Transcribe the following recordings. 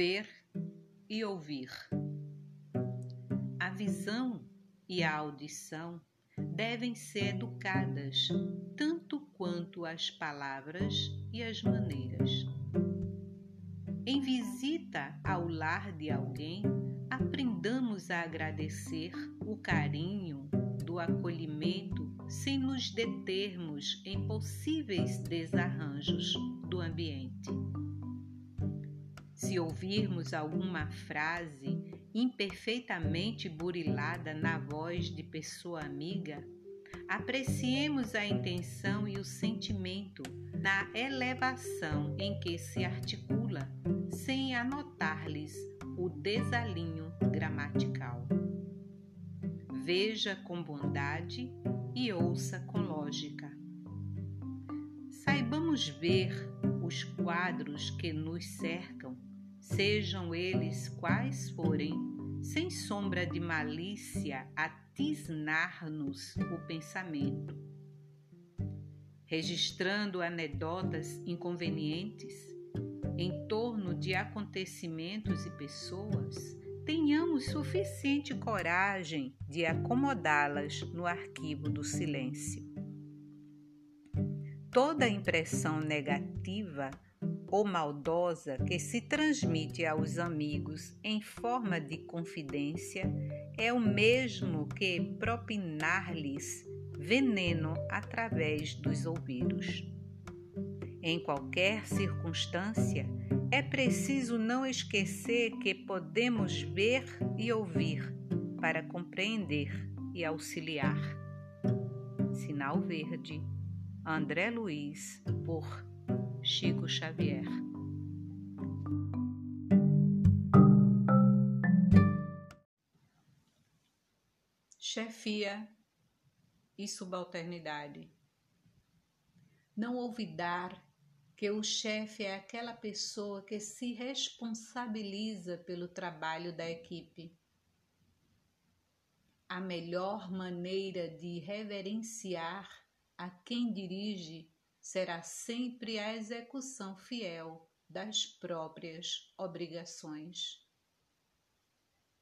ver e ouvir. A visão e a audição devem ser educadas tanto quanto as palavras e as maneiras. Em visita ao lar de alguém, aprendamos a agradecer o carinho do acolhimento sem nos determos em possíveis desarranjos do ambiente. Se ouvirmos alguma frase imperfeitamente burilada na voz de pessoa amiga, apreciemos a intenção e o sentimento na elevação em que se articula, sem anotar-lhes o desalinho gramatical. Veja com bondade e ouça com lógica. Saibamos ver os quadros que nos cercam sejam eles quais forem, sem sombra de malícia a tisnar-nos o pensamento. Registrando anedotas inconvenientes em torno de acontecimentos e pessoas, tenhamos suficiente coragem de acomodá-las no arquivo do silêncio. Toda impressão negativa ou maldosa que se transmite aos amigos em forma de confidência é o mesmo que propinar-lhes veneno através dos ouvidos. Em qualquer circunstância, é preciso não esquecer que podemos ver e ouvir para compreender e auxiliar. Sinal Verde, André Luiz, por Chico Xavier. Chefia e subalternidade. Não olvidar que o chefe é aquela pessoa que se responsabiliza pelo trabalho da equipe. A melhor maneira de reverenciar a quem dirige será sempre a execução fiel das próprias obrigações.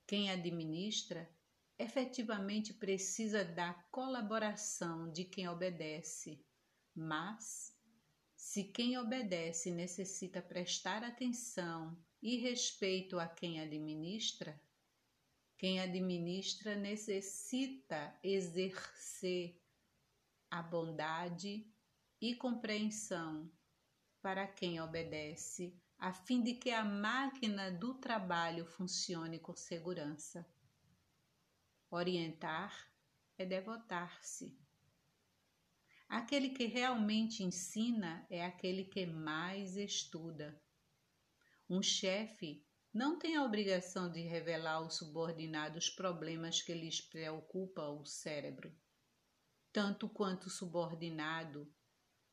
Quem administra efetivamente precisa da colaboração de quem obedece, mas se quem obedece necessita prestar atenção e respeito a quem administra, quem administra necessita exercer a bondade e compreensão para quem obedece, a fim de que a máquina do trabalho funcione com segurança. Orientar é devotar-se. Aquele que realmente ensina é aquele que mais estuda. Um chefe não tem a obrigação de revelar ao subordinado os problemas que lhes preocupa o cérebro, tanto quanto o subordinado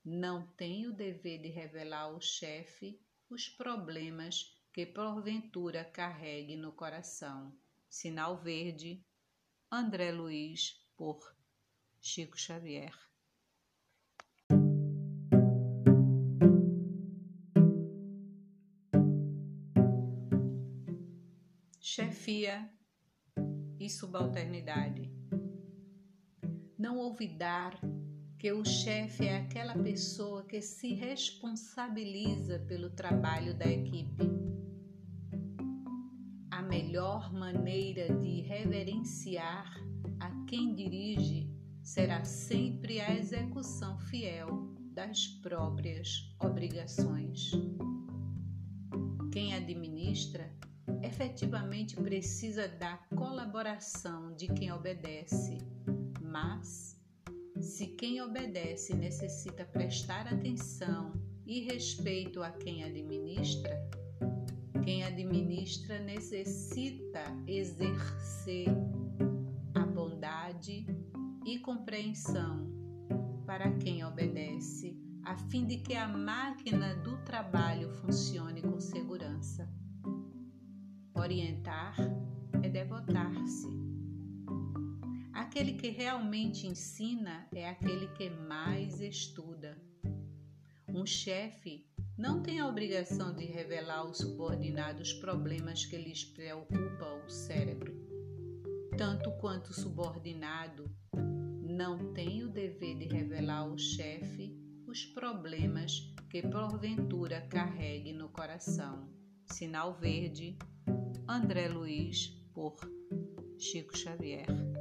não tem o dever de revelar ao chefe os problemas que porventura carregue no coração. Sinal verde, André Luiz, por Chico Xavier. Chefia e subalternidade. Não olvidar que o chefe é aquela pessoa que se responsabiliza pelo trabalho da equipe. A melhor maneira de reverenciar a quem dirige será sempre a execução fiel das próprias obrigações. Quem administra efetivamente precisa da colaboração de quem obedece, mas se quem obedece necessita prestar atenção e respeito a quem administra, quem administra necessita exercer a bondade e compreensão para quem obedece, a fim de que a máquina do trabalho funcione com segurança. Orientar é devotar-se Aquele que realmente ensina é aquele que mais estuda. Um chefe não tem a obrigação de revelar ao subordinado os problemas que lhes preocupam o cérebro, tanto quanto o subordinado não tem o dever de revelar ao chefe os problemas que porventura carregue no coração. Sinal verde, André Luiz, por Chico Xavier.